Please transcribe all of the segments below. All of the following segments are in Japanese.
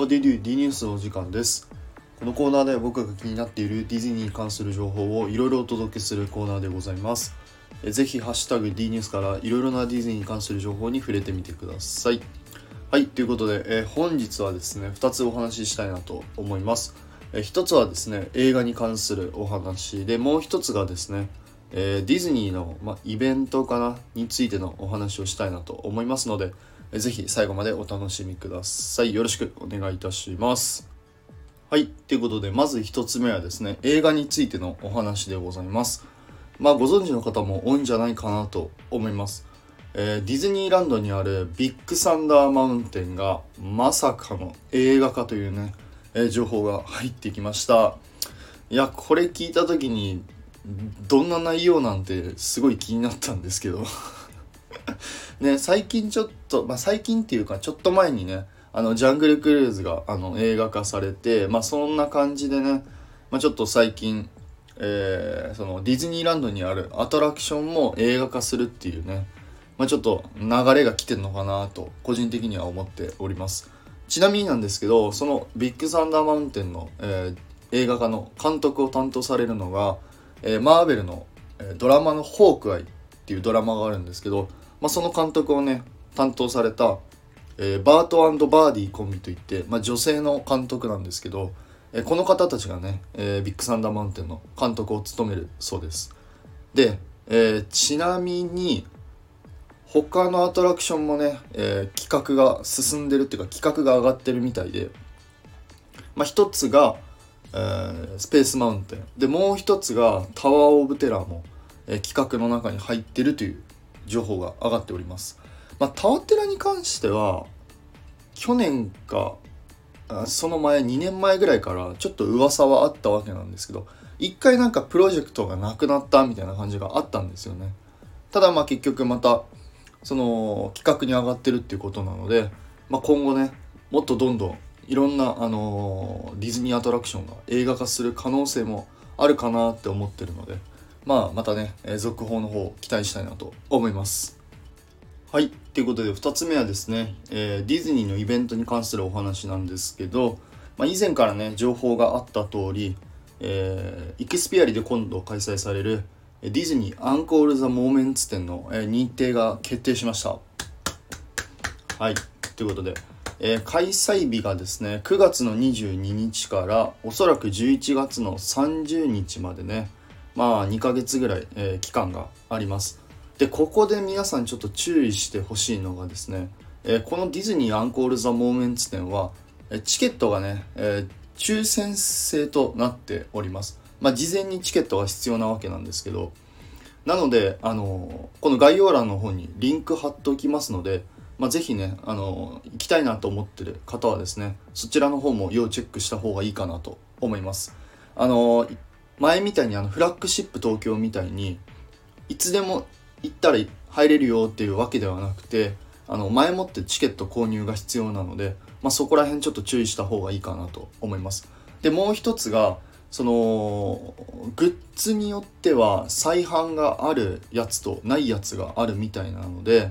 How do you do? D ニュースのお時間です。このコーナーでは僕が気になっているディズニーに関する情報をいろいろお届けするコーナーでございます。えぜひ、ハッシュタグ D ニュースからいろいろなディズニーに関する情報に触れてみてください。はい、ということで、え本日はですね、2つお話ししたいなと思います。えー一つはですね、映画に関するお話で、もう一つがですね、えディズニーの、ま、イベントかなについてのお話をしたいなと思いますので、ぜひ最後までお楽しみください。よろしくお願いいたします。はい。ということで、まず一つ目はですね、映画についてのお話でございます。まあ、ご存知の方も多いんじゃないかなと思います。えーディズニーランドにあるビッグサンダーマウンテンがまさかの映画化というね、えー情報が入ってきました。いや、これ聞いた時に、どんな内容なんてすごい気になったんですけど。ね、最近ちょっと、まあ、最近っていうかちょっと前にね、あの、ジャングルクルーズがあの映画化されて、まあそんな感じでね、まあちょっと最近、えーそのディズニーランドにあるアトラクションも映画化するっていうね、まあちょっと流れが来てるのかなと個人的には思っております。ちなみになんですけど、そのビッグサンダーマウンテンの、えー映画化の監督を担当されるのが、えーマーベルの、えードラマのホークアイっていうドラマがあるんですけど、まあ、その監督をね、担当された、えーバートバーディーコンビといって、まあ、女性の監督なんですけど、えーこの方たちがね、えービッグサンダーマウンテンの監督を務めるそうです。で、えちなみに、他のアトラクションもね、え企画が進んでるっていうか企画が上がってるみたいで、まあ、一つが、えスペースマウンテンでもう一つがタワー・オブ・テラーも、え企画の中に入ってるという情報が上がっております、まあ、タワテラに関しては去年かその前2年前ぐらいからちょっと噂はあったわけなんですけど一回なんかプロジェクトがなくなったみたいな感じがあったんですよね。ただまあ結局またその企画に上がってるっていうことなので、まあ、今後ねもっとどんどんいろんな、あのディズニーアトラクションが映画化する可能性もあるかなって思ってるので、まあ、またね、えー続報の方期待したいなと思います。はい。ということで、2つ目はですね、えーディズニーのイベントに関するお話なんですけど、まあ、以前からね、情報があった通り、えーイクスピアリで今度開催されるディズニーアンコール・ザ・モーメンツ展の、えー認定が決定しました。はい。ということで、えー開催日がですね、9月の22日からおそらく11月の30日までね、まあ2ヶ月ぐらい、えー期間があります。で、ここで皆さんちょっと注意してほしいのがですね、えーこのディズニーアンコール・ザ・モーメンツ展は、えチケットがね、えー抽選制となっております。まあ事前にチケットが必要なわけなんですけど、なので、あのこの概要欄の方にリンク貼っておきますので、まあ、ぜひね、あの行きたいなと思ってる方はですね、そちらの方も要チェックした方がいいかなと思います。あの前みたいにあのフラッグシップ東京みたいに、いつでも行ったら入れるよっていうわけではなくて、あの前もってチケット購入が必要なので、まあ、そこら辺ちょっと注意した方がいいかなと思います。で、もう一つが、そのグッズによっては再販があるやつとないやつがあるみたいなので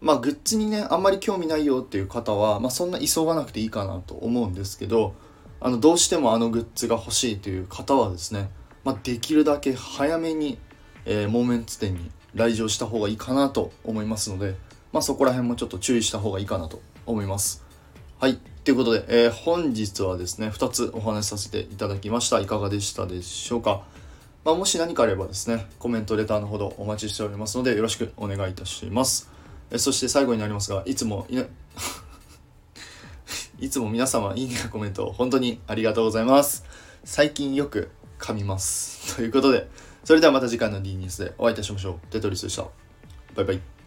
まあグッズにねあんまり興味ないよっていう方は、まあ、そんな急がなくていいかなと思うんですけどあのどうしてもあのグッズが欲しいという方はですね、まあ、できるだけ早めに、えーモーメンツ店に来場した方がいいかなと思いますので、まあ、そこら辺もちょっと注意した方がいいかなと思います。はい。ということで、えー本日はですね、2つお話しさせていただきました。いかがでしたでしょうか？まあ、もし何かあればですね、コメント、レターのほどお待ちしておりますので、よろしくお願いいたします。えそして最後になりますが、いつもいな、いつも皆様、いいねやコメント、本当にありがとうございます。最近よく噛みます。ということで、それではまた次回の D ニュースでお会いいたしましょう。テトリスでした。バイバイ。